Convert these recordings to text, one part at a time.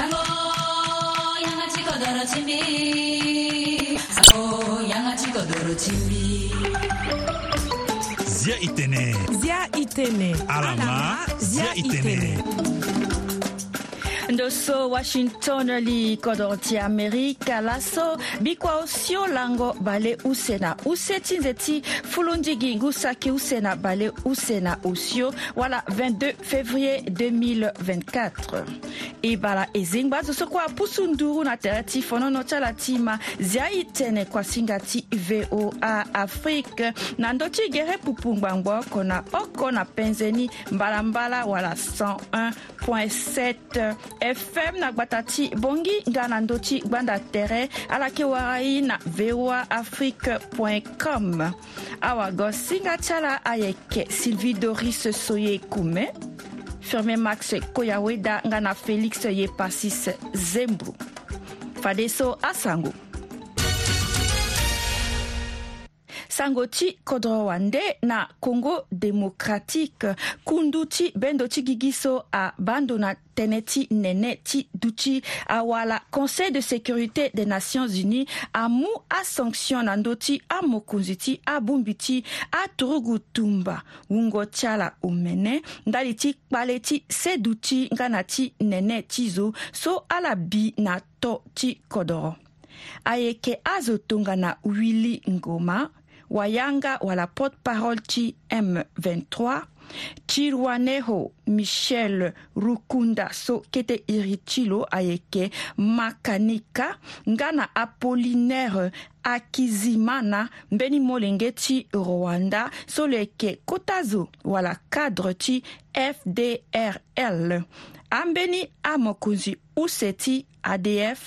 sango yanga chikodoro chimbi sango yanga chikodoro chimbi zia itene zia itene alama zia itene, zia itene. ndoso washington li kodro ti amerika laso bikua osio lango bale use e na use ti nze ti fulundi gi ngu saki use na bale use na osio wala 22 février 2024 e bala e zengba zo so kua pusu nduru na tere ti fonono ti ala ti ma zia e tënë kuasinga ti voa afrique na ndö ti gere pupu ngbangba oko na oko na penze ni mbalambala wala 101 107 fm na gba ta ti bongi nga na ndö ti gbanda tere ala yeke wara ye na voa afrique com awago singa ti ala ayeke sylvie doris so ye kume firmin max koyaweda nga na félix ye pasis zembru fade so asango sango ti kodro wande na congo démocratique kundu ti bendo ti gigi so abando na tënë ti nene ti duti awala conseil de sécurité des nations unies amu asanction na ndö ti amokonzi ti abongbi ti aturugu tumba wungo ti ala omene ndali ti kpale ti sedu ti nga na ti nene ti zo so ala bi na to ti kodro ayeke azo tongana wili ngoma wayanga wala porte-parole ti m23 ti ruaneho michel rukunda so kete iri ti lo ayeke makanika nga na apollinaire akizima na mbeni molenge ti rwanda so lo yeke kota zo wala cadre ti fdrl an be ni amakunzi useti adf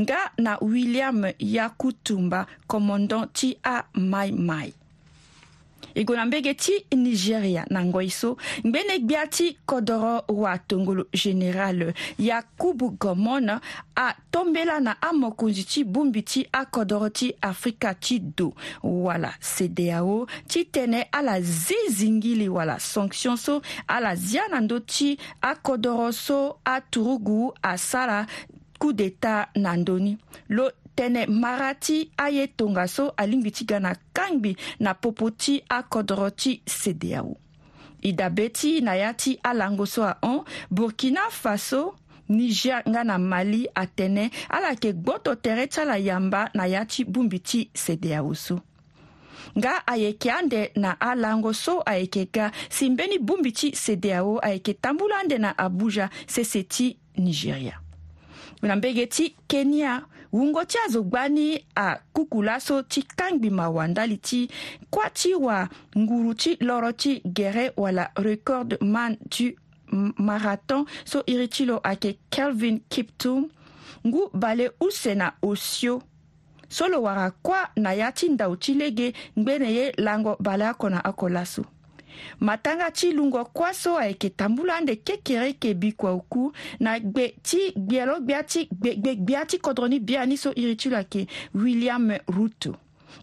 nga na william yakutumba kɔmɔndɔn ti a maimai e gue na mbege ti nigeria na ngoi so ngbene gbia ti kodro watongolo général yakubu gomon atombela na amokonzi ti bongbi ti akodro ti afrika ti do wala cdao ti tënë ala zizi ngili wala sanction so ala zia na ndö ti akodro so aturugu asara coup d'état na ndöni lo tënë mara ti aye tongaso alingbi ti ga na kangbi na popo ti akodro ti sede awu e dabe ti na ya ti alango so ahon burkina faso niger nga na mali atënë ala yeke gboto tere ti ala yamba na ya ti bongbi ti sede awu so nga ayeke ande na alango so ayeke ga si mbeni bongbi ti cedeao ayeke tambula ande na abuja sese ti nigeria na mbege ti kenya wungo ti azo gba ni akuku laso ti kangbima wanda li ti kuâ ti wanguru ti loro ti gere wala record man ti marathon so iri ti lo ayeke kelvin kiptum ngu bale use na osio so lo wara kuâ na ya ti ndau ti lege ngbene ye lango bale akona oko laso matanga ti lungo kuaso ayeke tambula ande kekere yeke bi kua uku na gbe ti gbia lo gbia ti gbe gbia ti kodro ni bia ni so iri ti lo ayeke william ruto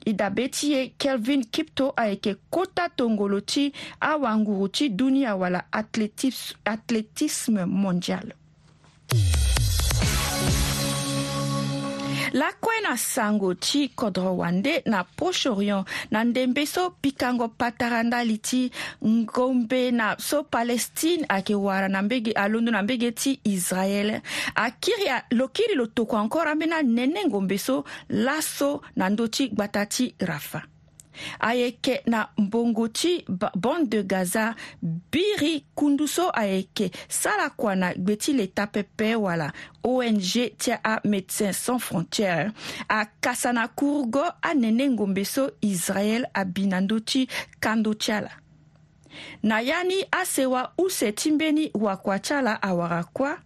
e dabe ti e kelvin kipto ayeke kota tongolo ti awanguru ti dunia wala athlétisme mondial lakue na sango ti kodro wande na poche orient na ndembe so pikango pataranda li ti ngombe na so palestine ayeke wara na mbege alondo na mbege ti israele akiri lo kiri lo toko encore ambeni anene ngombe so laso na ndö ti gbata ti rafa ayeke yeke na mbongo ti bande de gaza biri kundu so ayeke sara kua na gbe ti leta pepe wala ong ti amédecins sans frontières akasa na kurugo anene ngombe so israel abi na ndö ti kando ti ala na ya ni asewa use ti mbeni wakua ti ala awara kua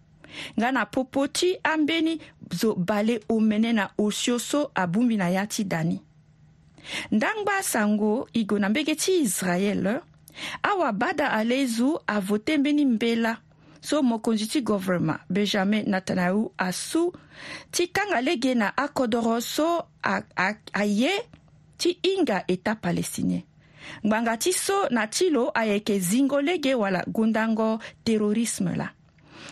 nga na popo ti ambeni zo bale omene na osio so abungbi na ya ti da ni ndangba sango e go na mbege ti israele awabada ale zo avote mbeni mbela so mokonzi ti benjamin netanyahu asu ti kanga lege na akodro so aye ti hinga état palestinien ngbanga ti so na ti lo ayeke zingo lege wala gundango terorisme la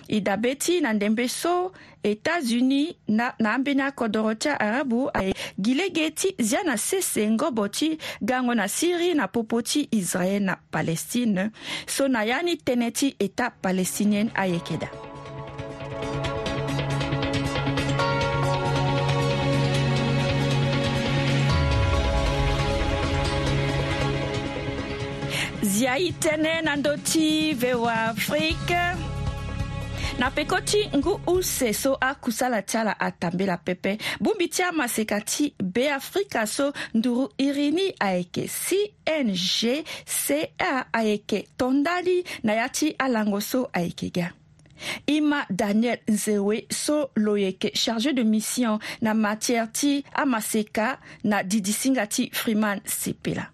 e dabe ti na ndembe so e états-unis na, na ambeni akodro ti arabu ae gi ge ti zia na sese ngombo ti gango na syrie na popo ti israel na palestine so na ya ni tënë ti état palestinienne ayeke da zia e tënë na ndö ti voa afrique na peko ti ngu use so akusala ti ala atambela pepe bongbi ti amaseka ti beafrika so nduru iri ni ayeke cng ca ayeke tondali na ya ti alango so ayeke ga ima daniel nzewe so lo yeke chargé de mission na matière ti amaseka na didisinga ti freeman sepela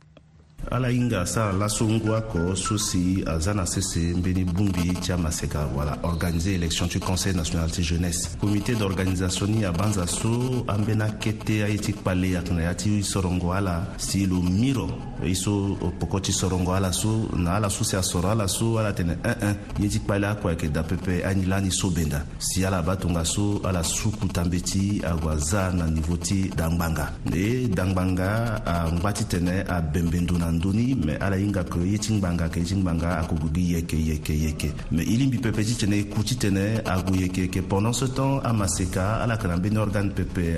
ala hinga sara lasongoya kɔ so si aza na sese mbeni bungbi ti amaseka wala organise élection ti conseil national ti jeunesse comité d'organisation ni abanza so ambeni akete aye ti kpale ayeke na ya ti sorongo ala si lo miro e so poko ti sorongo ala so na ala so si asoro ala so ala tene ënën eh, eh. ye ti kpale akue ayeke da pepe ani la ni so benda si ala ba tongaso so ala suku tambe ti agua za na niveau ti dangbanga e dangbanga angba titene abembe ndö na andoni me ala hinga ke ye ti ngbanga ke ye ti ngbanga akogo gi yeke yeke yeke me i lingbi pepe ti tene e ku ti tene ago yeke yeke pendant ce temps amaseka ala yeke na mbeni organe pepe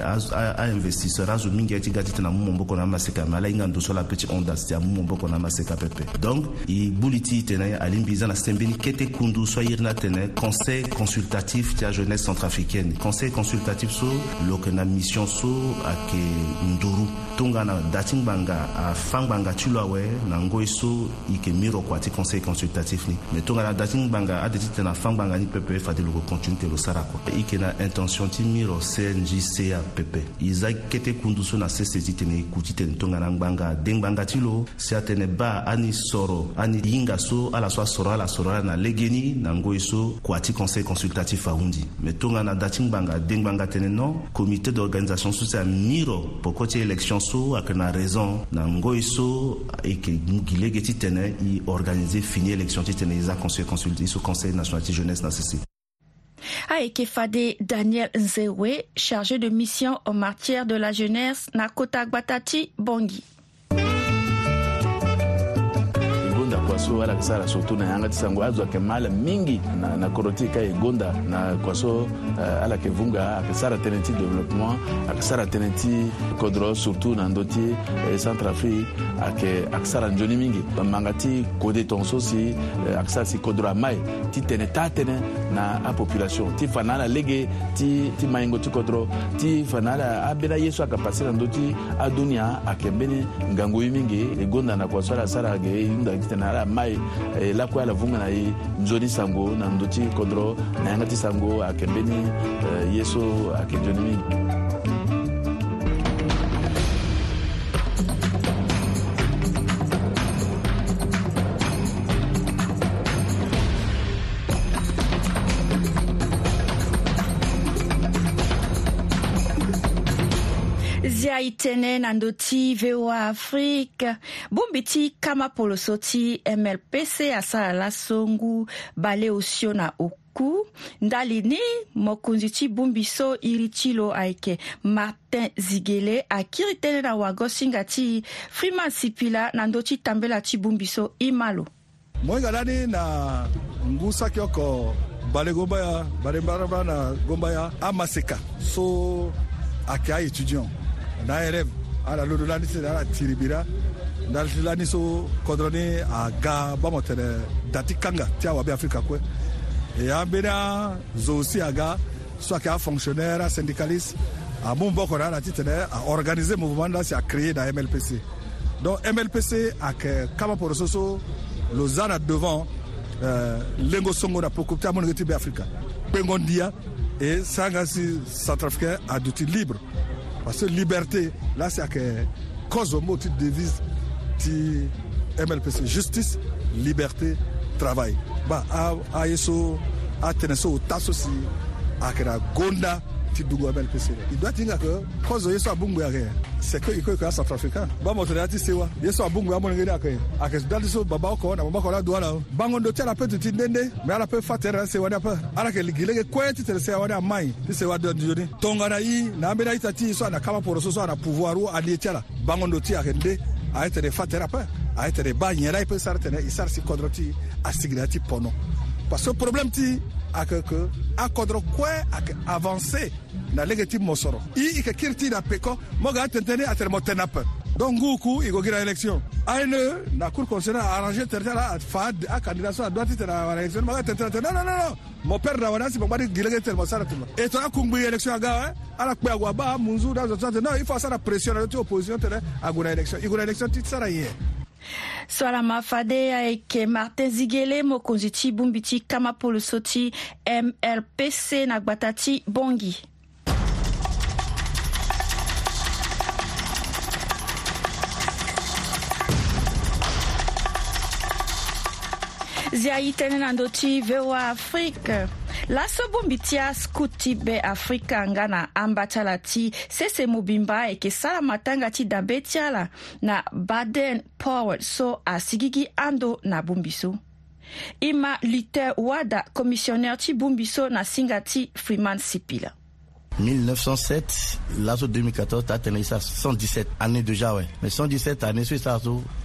ainvestisseur azo mingi ye ti ga ti tene amû momboko na amaseka me ala hinga ndo so ala peut ti ondas ti amû momboko na amaseka pepe donc e gbuli ti tene alingbi e za na sese mbeni kete kundu so airi ni atene conseil consultatif ti ajeunesse centrafricaine conseil consultatif so lo yeke na mission so ayeke nduru tongana da ti ngbanga afâ ngbanga ti lo wɛ na ngoi so i yeke mi ro kua ti conseil consultatif ni me tongana da ti ngbanga ade ti tene afâ ngbanga ni pepe fa yeke lo yeke continue tene lo sara kua e yeke na intention ti mi ro cngca pepe e za kete kundu so na sese ti tene ku ti tene tongana ngbanga dengbanga ti lo si atene ba ani soro ani hinga so ala so asoro ala soro ala na lege ni na ngoi so kua ti conseil consultatif ahundi me tongana da ti ngbanga dengbanga tene no comité d'organisation so si ami ro poko ti élection so ayeke na raison na ngoi so Et que mu gi ge ti fini l'élection ti tene e za consul conseil national de jeunesse nécessaire. sese ayeke fade daniel nzewe chargé de mission en matière de la jeunesse na kota bongi kwaso alakisala surtout na yanga ti sango azwake mala mingi na, na koro ti ka e gonda na kwaso uh, ala yeke vunga ayeke sara tënë ti développement ayeke sara tënë ti kodro surtout na ndö ti eh, centre afrique ayeke ayeke sara nzoni mingi manga ti kode tongaso si eh, ayeke sara si kodro amae ti tene taa tënë na apopulation ti fa na ala lege ti, ti maingo ti kodro ti fa na ala ambeni ayeso ayeke passer na ndö ti adunia ayeke mbeni ngangu ye mingi e gonda na kwaso ala sara ayeke hunda ti tene ala mai eh, la kue ala vunga na ye nzoni sango na ndö ti kodro na yanga ti sango ayeke mbeni eh, ye so ayeke nzoni mingi ndiaye tënë na ndö ti voa afrique bongbi ti kama poloso ti mlpc asara lasongo bale osio na oku ndali ni mokonzi ti bongbi so iri ti lo ayeke martin zigele akiri tënë na wagosinga ti freeman sipila na ndö ti tambela ti bongbi so ima lo mohinga lani na ngu saki oko bale gombaya bale mbaraba na gombaya amaseka so ayeke aétudiant na yɛrɛ ala lodo la ni se ala tiribira ndali la niso so à a ga bamɔ tɛnɛ dati kanga quoi. awa bi afrika kue e an bena si a ga soit ke a fonctionnaire a syndicaliste a mun bɔ kɔni ala ti tɛnɛ a organise mouvement là, si a créé na mlpc donc mlpc a kɛ kama porososo lozana devant euh, lengo songo na pokopta amoni ge ti be afrika kpengo ndia e sanga si centrafricain a duti libre parce que liberté, là, c'est à cause au mot, tu devises, tu MLPC. Justice, liberté, travail. Bah, à, à Yeso, à Teneso, à Tassosi, à e Gonda. ti dugu abɛn pese dɛ i dɔti ŋa kɛ kɔzɔ yesu abungu ya kɛ sɛ ko iko ikɔ south africa ba mɔtɔ de ati sewa yesu abungu ya mɔnɔ kɛ kɛ a kɛ dati so baba kɔ na baba kɔ la duwa la bangon do tiara pe tuti ndende mɛ ala pe fa tɛrɛ sewa de pe ala kɛ ligile kɛ kɔɛ ti tɛrɛ sewa de a man ɲi ti sewa dɔ joni tɔngana yi na an bɛ na ita ti so a na kaba pɔrɔ so so a na pouvoir wo a ni tiara bangon do ti a kɛ nde a ye tɛrɛ fa tɛrɛ pe a ye tɛrɛ ba ɲɛla i pe sari tɛnɛ i sari si kɔdɔrɔ ti a sigira ti pɔnɔ parce que problème ti ake ke akodro kwe ake avance na lege mosoro mo i ike kiri na peko mo ga atenteni atere mo tene ape donc ngu ku i go gi na élection aene na cour constitutionnel arrangé tere ti ala fa akandidat so adwa ti tene awara élection mo ga non non nonnono mo pere na awara si mo gbadi gi lege ti tere mo sara ti mo e tongakue ngbi élection aga ala kpe ague ba munzu da zo non il faut asara pression na ti opposition tene ague na élection i go na élection ti sara ye salama de ayeke martin zigele mokonzi ti bongbi ti kama polo so ti mrpc na gbata ti bongi zia ye tënë na ndö ti voa afrique laso mbi ti asku ti be afrika nga na amba ti ala ti sese mobimba ayeke sara matanga ti dabe ti ala na baden powell so asigi gi ando na bongbi so e ma luther wada commissionnaire ti bongbi so na singa ti freeman sipila 1907, l'assaut 2014 ça tenu ça 117 années déjà, ouais. Mais 117 années sur ça,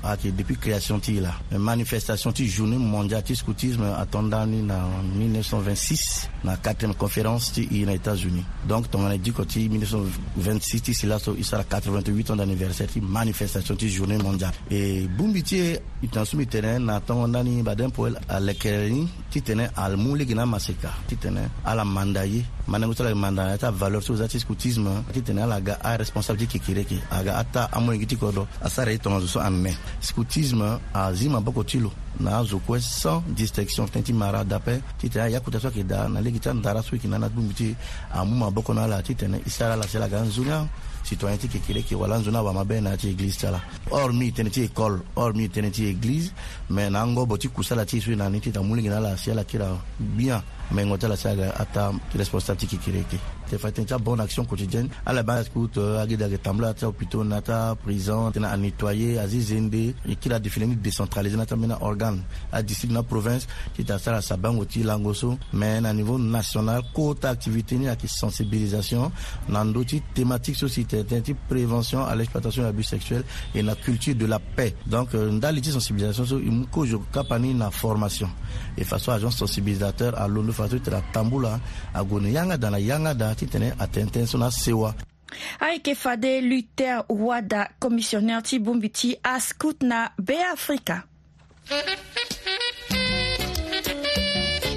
ah, depuis création tu là. Manifestation tu journée mondiale du scoutisme attendant tondani en 1926, la quatrième conférence es aux États-Unis. Donc, on a dit que 1926 es là, il sera 88 ans d'anniversaire ti manifestation tu journée mondiale. Et Boumbiti, il t'en soumis terrain, n'attend ni badin pour à l'éclairnie, ti tenait à l'moule gina massacre, tu tenait à la mandaye. Manemoussa la mandaye, valeur so ti scoutisme ti tene ala ga aresponsabilité kekere ke aga ata amolenge ti kodro asara ye tongaso so amê scoutisme azi maboko ti lo na azo kue sans distinction fitani ti mara dape titene ayakuta so ayeke da na lege ti andara so yeke na na gbungbi ti amu maboko na ala titene e sara ala si ala ga nzoni citoyen ti yeke yeke wala nzoni awa mabe na ya ti église ti ala or mi tënë ti école or mi tënë ti église me na angobo ti kusa ala ti e so e na ni ti ta mulenge na ala si ala kiri bien mengo ti ala si aga ata responsable ti yeke yeke te une bonne action quotidienne à la base coûte euh, agi da tambla ta hôpital nata prison à nettoyer azizende et qui la défini décentraliser nata mena organe à discipline na province qui à sa sabango ti Tilangoso mais à niveau national coûte activité ni a qui sensibilisation dans d'autres thématiques société type prévention à l'exploitation abus sexuel et la culture de la paix donc euh, dans les sensibilisation so imuko jo kapani na formation et façon agent sensibilisateur à l'ondo à la tamboula à yanga dans la yanga date wagati tɛnɛ a tɛntɛnsona sewa ayeke fade luther wada commissionnaire ti bongbi ti ascout na beafrika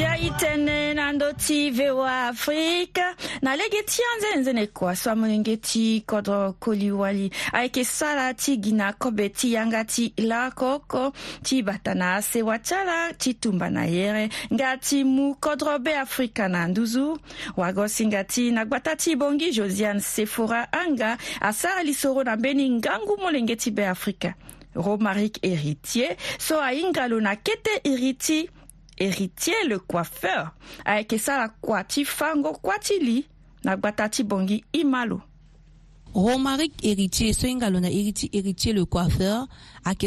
nzia tënë na ndö ti voa afrique na lege ti anzene kua so amolenge ti kodro koliwali ayeke sara ti gi na kobe ti yanga ti lakoko ti bata na asewa ti ala ti tumba na yere nga ti mu kodro beafrika na nduzu wagosinga ti na gbata ti bongi josiane sephora anga asara lisoro na mbeni ngangu molenge ti beafrika romaric héritier so ahinga lo na kete iri ti héritier le coiffeur avec ça la ti fango kwati li na gwatati bongi imalo. Romaric Héritier soinga na Héritier Héritier le coiffeur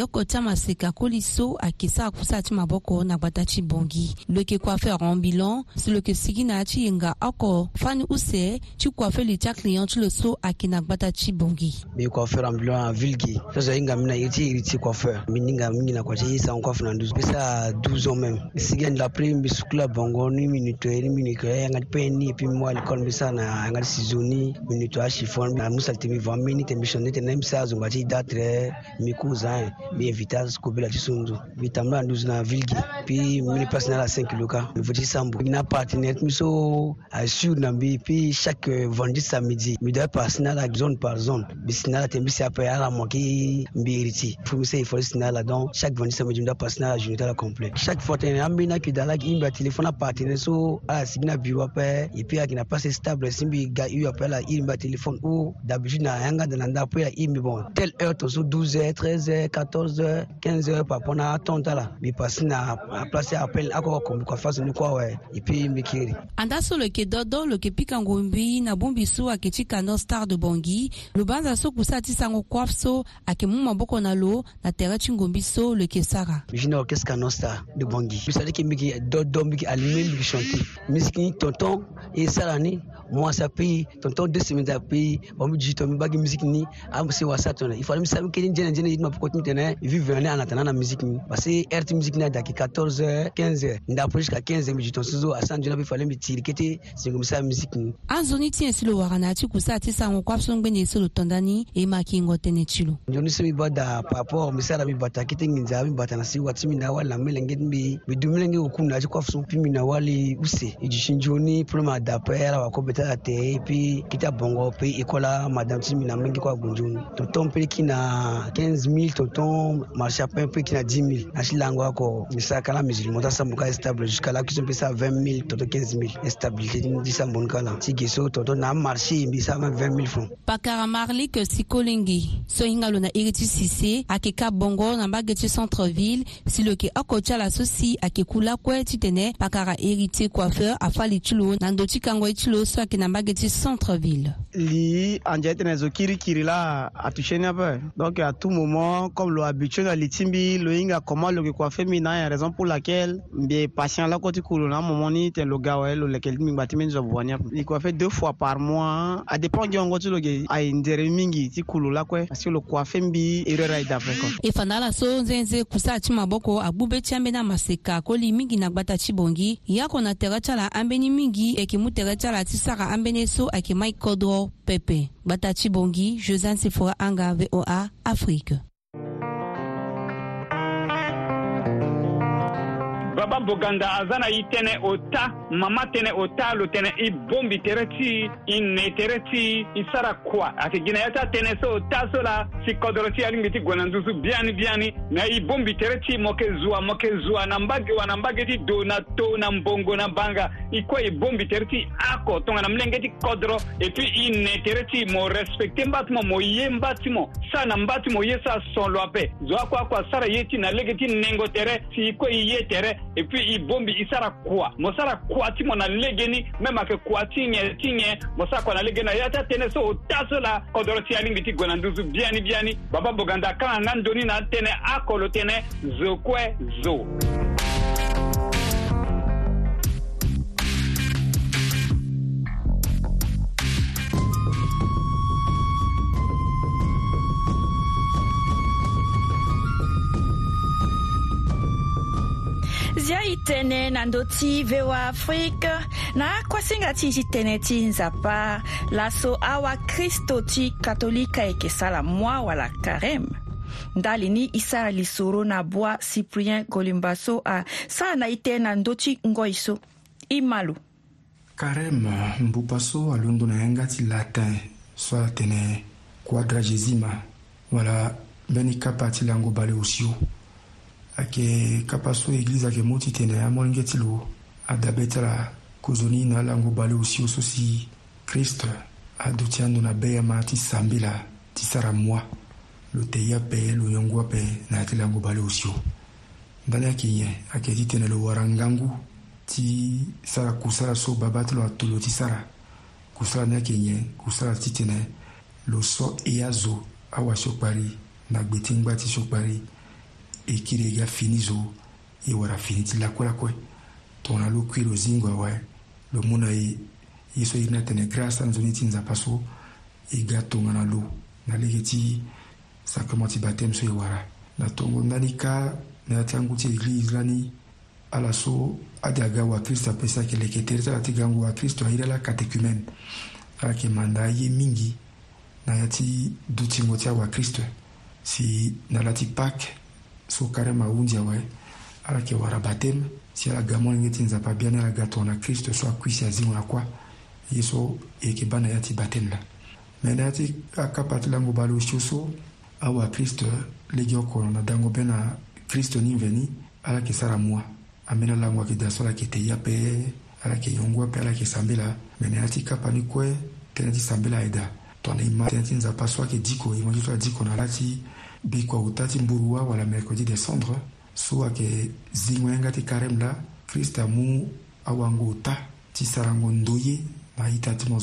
oko ti amaseka koli so ayeke sara akusa ti maboko na gbata ti bongi lo yeke coiffeur ambulant si lo yeke sigi na yâ ti yenga oko fani use ti coiffeur li ti aclient ti lo so ayeke na gbata ti bongi mbi coiffeur ambulant ville gi so so ahinga mbi na iri ti Héritier coiffeur mbi ninga mingi na kua ti ye sango coiffe na nduzu peut à 12 ans même sigi ande l'après mbi sukula bongo ni minute ni minute ayanga ti peut ni et puis moi à mbi sara na yanga ti ciseau ni minute achiffon na musa tene bva mini tene bishonde tene misazo ngati idatre mikuza e bi evitas kubila chisunzu bitambula nduzu na vilgi pi mini place na la 5 luka mvuti sambu na partenaire miso assure na mbi pi chaque vendredi samedi mi doit passer na la zone par zone bisina la tene bisi apa ala moki mbiri ti fu mi se ifo sina la donc chaque vendredi samedi mi doit passer na la journée la complet chaque fois tene ambina ki dala ki imba telefona partenaire so ala ah, sibina bureau apa et puis akina passe stable simbi ga yu apa la imba telefone ou oh, da habitude na yanga de na nda mpo ya ye mbi bon telle heure tozo 12 heure 13 heure 14 heure 15 heure papo na tonta la mbi pasi na aplace appel akoko kombi kua face ni kua awe e puis mbi kiri anda so loyeke dodo loyeke pikango mbi na bongbi so ayeke ti kando star de bongi lo banza so kusa ti sango kuâ so ayeke mu maboko na lo na tere ti ngombi so loyeke sara mbi na orchestre kando star de bongi mbi sara yeke mbiki dodo mbiki alime mbiki chanter musiki ni tonton e sara ni mwasi apeyi tonton deux semaines apeyi bambi miziki tombaki miziki ni amse wasa tona ifali misabi keni njene njene yitma poko timite ne vivre ne anatana na miziki ni parce que rt miziki na daki 14h 15h ndapo jusqu'à 15h miji ton sizo asanju na bifali mitiri kete singo misabi miziki ni anzoni ti ensi lo wara na ti kusa ti sango kuâ so ngbende e so lo tondani e maki ngo tënë ti lo nzoni so mi ba da par rapport mi sara mi bata kete nginza mi bata na si wati mi na wali na melenge ti mbi mbi du melenge oku na ti kuâ so mpi mi na wali use e dusi nzoni problème adapre ala wako beta la te e puis kiti abongo puis ekola ma madame mina mingi kua gunjuni toton mpeli ki na 15000 toton marché apin mpeli ki na 10000 na ti lango oko mi sara kala musulman ti asambu kala stable jusqu'à la kuso mpe sara 20000 toto 15000 instabilité ti samboni kala ti ge so toto na marché mbi sara 20000 franc pakara marlik sikolingi so hinga lo na iri ti sise ayeke ka bongo na mbage ti centre ville si lo yeke oko ti ala so si ayeke ku lakue ti tene pakara iri ti coiffeur afali ti lo na ndö ti kango ye ti lo so ayeke na mbage ti centre ville li anje être dans ce kiri là à toucher un peu Donc à tout moment, comme le habitué à l'itimbi, le inga comment le coiffé mina, il y a raison pour laquelle bien patient là côté coulou là, moment ni t'es le gars ouais, le lequel mi bati mi jobu wanya. Il fait deux fois par mois. À dépend qui ngotu le gars, à indere mingi ti coulou là quoi, parce que le fait mbi erreur aide après quoi. Et fandala so nzenze kusati maboko abube chambe na masika koli mingi na gbata chibongi, yako na teretala ambeni mingi ekimutera tala tisara ambeni so qui kodro. Pepe Batachi Bongi, Joseph Sephora Anga, VOA, Afrique. baba boganda aza na i tënë o ta mama tënë o ta lo tene i bombi tere ti i ne tere ti i sara kua ate gi na ya ta tënë so o ta so la si kodro ti alingbi ti gue na nduzu biani biani na i bombi tere ti mo yeke zwa mo yeke zwa na mbage wa na mbage ti do na to na mbongo na banga i kue e bombi tere ti ako tongana milenge ti kodro e puis i ne tere ti mo respecte mba ti mo mo ye mba ti mo sara na mba ti mo ye sara son lo ape zo akua akua sara ye ti na lege ti nengo tere si i kue i ye tere et puis i bombi i sara kuwa mo sara kuwa ti mo na legeni même ayeke kuwa ti nyen ti nyen mo sara kuwa na legeni na ya ti atënë so o ta so la kodro ti alingbi ti gue na nduzu biani biani bababoganda kanga nga ndöni na atënë akolo tënë zo kue zo dia i tene na ndö ti voa afrique na akuasinga ti ti tënë ti nzapa laso awakristo ti katolika yeke sara mwa wala karême ndali ni i sara lisoro na bwa cyprien golimba so asara na e tëë na ndö ti ngoi so i ma lo karême mbuba so alondo na yanga ti latin so atene kuadragesima wala mbeni kapa ti lango bale osio ayeke kapa so église ayeke mû titene amolenge ti lo adabe tara kozo ni na lango balewo sio so si kristre adu ti andö na be ama ti sambi la ti sara moi lo tei ape lo yongu ape na ya ti lango balewo sio ndani ayeke nyen ayeke titene lo wara ngangu ti sara kusala so babâ ti lo atolo ti sara kusala ni ayeke nyen kusala titene lo so e azo awasio kpari na gbe ti ngbâ ti so kpari ekiri ga fini zo e wara fini ti lakuelakue tongana lo kui lo zingo awe lo mu na e ye so iri na tene grâce anzoni ti nzapa so e ga tongana lo na lege ti sacrement ti baptême so e wara na tongo ndani ka na ya ti angu ti église lani ala so ade aga wakristo apesi ayeke leke tere ti ala ti ga ngu wakristo airi ala catécumène ala ah, yeke manda aye mingi na ya ti dutingo ti awakristo si na la ti pâke so kare maunzi awe ala yeke wara batême si ala ga moni nge ti nzapa abia ni ala ga tongana kristo so akui si azingo na kuâ ye so e yeke ba na ya ti batême la me na ya ti akapa ti lango ba lo sio so awakristo lege oko na dango be na kristo ni mveni ala yeke sara mu ambeni alango ayeke da so ala yeke te ya pe ala yeke yongo ape ala yeke sambe la me na ya ti kapa ni kue tënë ti sambe la ayeda tongana e ma tënë ti nzapa so ayeke diko e mo ti so adiko na ala ti mbi kua uta ti mburu wa wala mercredi décembre so ayeke zi wnga ti karême la krist amu awango uta ti sarango ndo ye na aita ti mo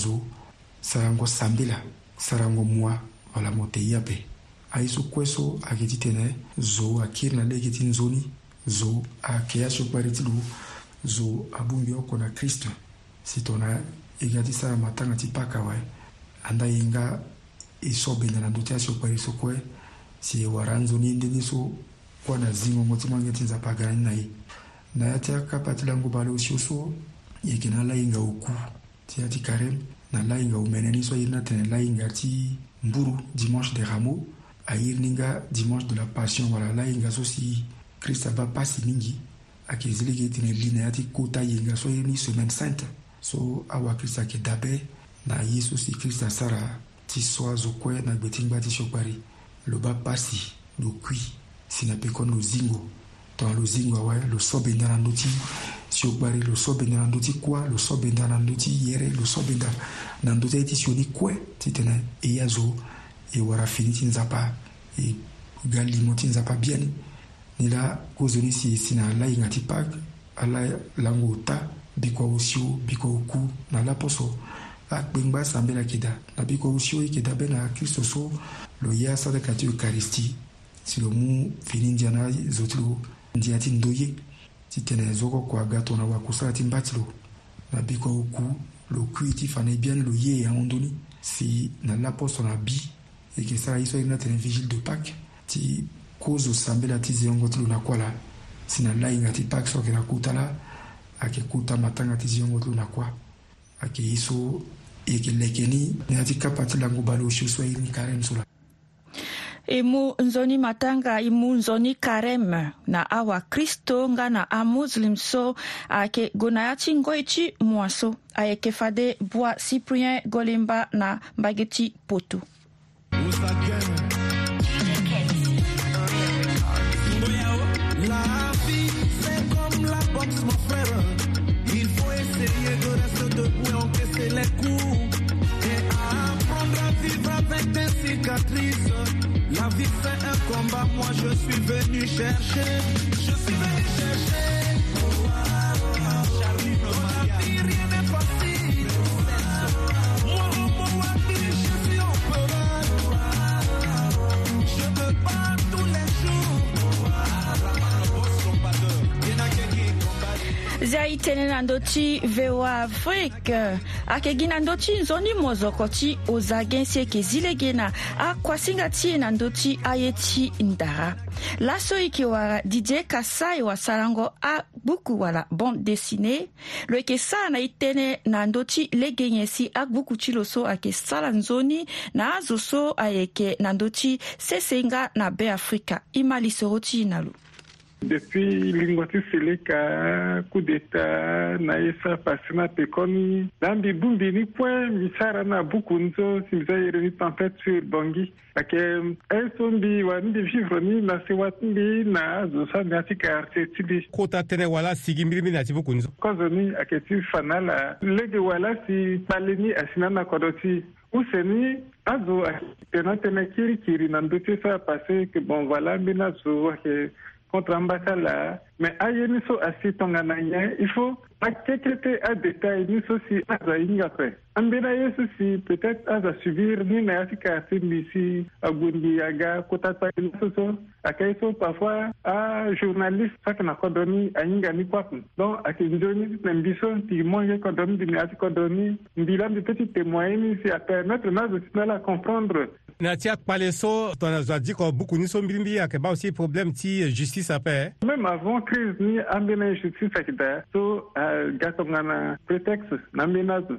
sarango sambi la sarango mua wala mo te ye ape aye so kue so ayeke ti tene zo akiri na lege ti nzoni zo ayeke asokpari ti lo zo abungbi oko na krist si tongana e ga ti sara matanga ti paka awe anda ye nga e so bene na ndö ti asokpari so kue siwara nzoni ndenge so kuâ na zingongo ti mange ti nzapa ga ni na ye na ya ti akapa ti lango bale osio so e yeke na lahinga oku ti ya ti carême na lahinga omene ni so airi ni atene lahinga ti mburu dimanche des rameaux airi ni nga dimanche de la passion wala lahinga so si krist aba pasi mingi ayeke zi lege e tene li na ya ti kota yenga so airi ni semaine sainte so awakirist ayeke dabe na ye so si krist asara ti so azo kue na gbe ti ngba ti siokpari loba mpasi lokui si na peko lozingo tongana lozingo awa loso benda na ndö ti siokpari loso benda na ndö ti kuâ loso benda na ndö ti yere loso benda na ndö ti aye ti si yoni kue ti tene e ya zo e wara fini ti nzapa e ga limon ti nzapa biani ni la kozo ni si si na ala hinga ti pâke ala lango ota bikua osiu bikua oku na ala poso akpengba san bena keda na biko usio e keda bena kristo so lo ye asadaka ti ekaristi si lo mu fini ndia na zo ti lo ndia ti ndö ye ti tene zo koko aga tongana wakusala ti mba ti lo na biko oku lo kui ti fa na e bia ni lo ye e ahondöni si na lapo so na bi e yeke sara ye so ayiri na tene vigile de pâques ti kozo sambela ti zi hongo ti lo na kuâ la si na lainga ti pâques so ayeke na kuta la ayeke kuta matanga ti zi hongo ti lo na kuâ ayeke ye so yekelekeni katika pati la ngubalo ushiswa ini karem sula e mu nzoni matanga e mu nzoni kareme na awakristo nga na amuslim so ayeke gue na ya ti ngoi ti mua so ayeke fade bua cyprien golemba na mbage ti potu Usaken. je reste debout et encaisser les coups. Et à apprendre à vivre avec des cicatrices. La vie c'est un combat, moi je suis venu chercher. Je suis venu chercher. izay itenena andö ti voa afrike ayeke gi na ndö ti nzoni mozoko ti ozage si yeke zi lege na akuasinga ti e na ndö ti aye ti ndara laso e yeke wara didie kasa e wasarango agbuku wala bande dessine lo yeke sara na e tënë na ndö ti lege nyen si agbuku ti lo so ayeke sara nzoni na azo so ayeke na ndö ti sesenga na beafrika e ma lisoro ti na lo depuis lingo ti sele ka coup d'état na ye so apasi na pekoni na mbi bu mbi ni kue mbi si ara na buku ni so si mbi so ayere ni tempête sur bongi ayeke aye so mbi wani mbi vivre ni na sewa ti mbi na azo so ania ti quartier ti mbi kota tere wala sigi mbirimi na ti buku ni so kozo ni ayeke ti fa na ala lege wala si kpale ni asi na na kodro ti use ni azo ayeke tene atënë kirikiri na ndö ti so apase ke bon voilà mbi na zo ayeke contre la Mais aye ni so asi Il il accepter akekete détail, nous aussi si aza an yesu si peut-être aza subir ni na ya si ka si misi agundi aga kutata ina soso ake so parfois a journaliste saki na kodro ni anyinga ni kuapu donc ayeke nzo ni ti na mbi so ti monge kodro ni mbi na ya ti kodro ni mbi lambi ti la comprendre Natiak ti akpale so tongana zo beaucoup ko buku ni so mbirimbi ayeke ba aussi problème ti justice ape eh? même avant crise ni ambeni justice ayeke da so ga tongana prétexte na ambeni azo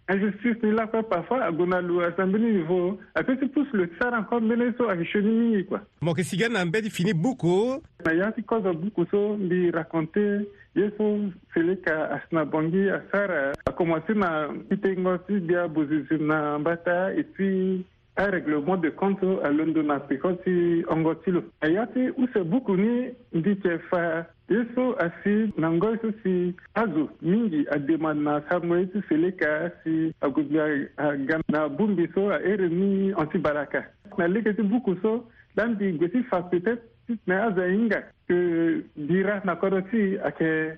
injustice ni la fait parfois agona à asambini niveau apesi pousse le tsar encore mbele so akishoni mingi quoi moke sigana mbedi fini buku na yansi koza buku so mbi raconte ye so sele ka asina bongi asara akomanse na kitengo si bia bozizim na mbata et puis un règlement de compte à l'un de notre côté en Gotilo. Ayati ou c'est beaucoup ni dit fa eso asi na ngoi si azu mingi adema na samwe tu seleka si agubia gam na bumbi so a ere ni anti baraka. Na leke tu beaucoup so dan di gwesi fa peut-être na aza inga que dira na koroti ake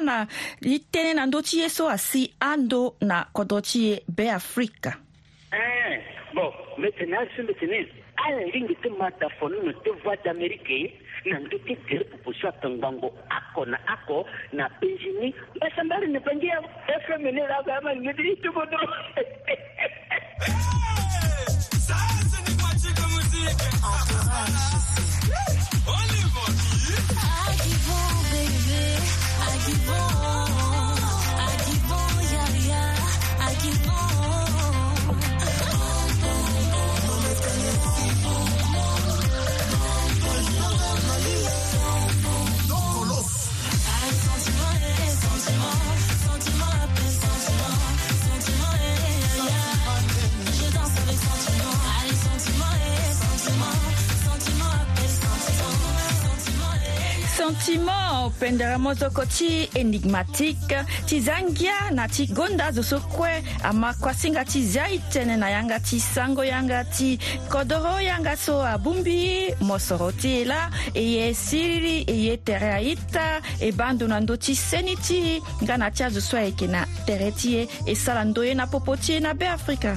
na tene na ndö ti ye so asi andö na kodro ti e be afrika eh, bon mete na aso ala lingi ti mata fonu no ti voix d'amérique ye na ndö ti gere pupusu atongbango ako na ako na benjini mbasa mbari ni bangia fm ni laga ama ngediri tugodro sentiment pendere mozoko ti énigmatique ti za ngia na ti gonda zo so kue amakuasinga ti zia e tënë na yanga ti sango yanga ti kodro yanga so abungbi mosoro ti e la e ye siriri e ye tere aita e ba ando na ndö ti seni ti nga na ti azo so ayeke na tere ti e e sara ndo ye na popo ti e na beafrika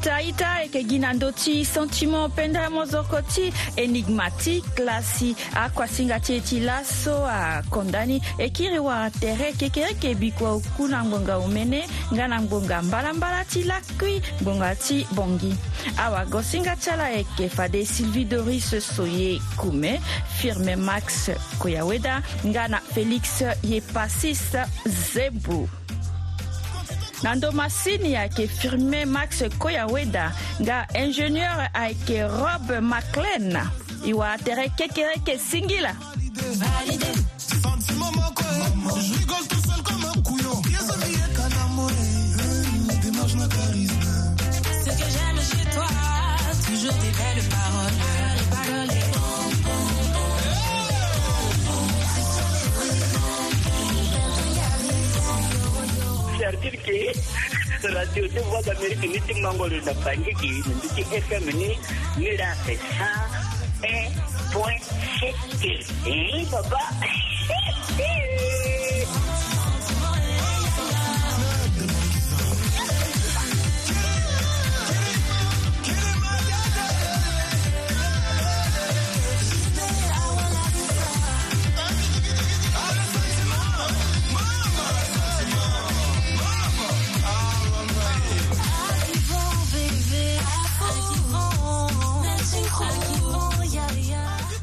hitaita yeke gi na ndö ti sentiment penda mozoko ti énigmatique lasi akuasinga ti e ti laso akonda ni e kiri wara tere keke yeke bikua oku na ngbonga omene nga na ngbonga mbalambala ti lakui ngbonga ti bongi awagosinga ti ala yeke fade sylvie doris soye kume firme max koyaweda nga na félix ye pasis zebu nando masini qui firmé max koyaweda nga ingénieur ayeke rob maclen e wa atere kekereke singila radio radionya buat Amerika ini cing manggol udah banyak gitu di FM ni ni ini se ha e point 60 eh baba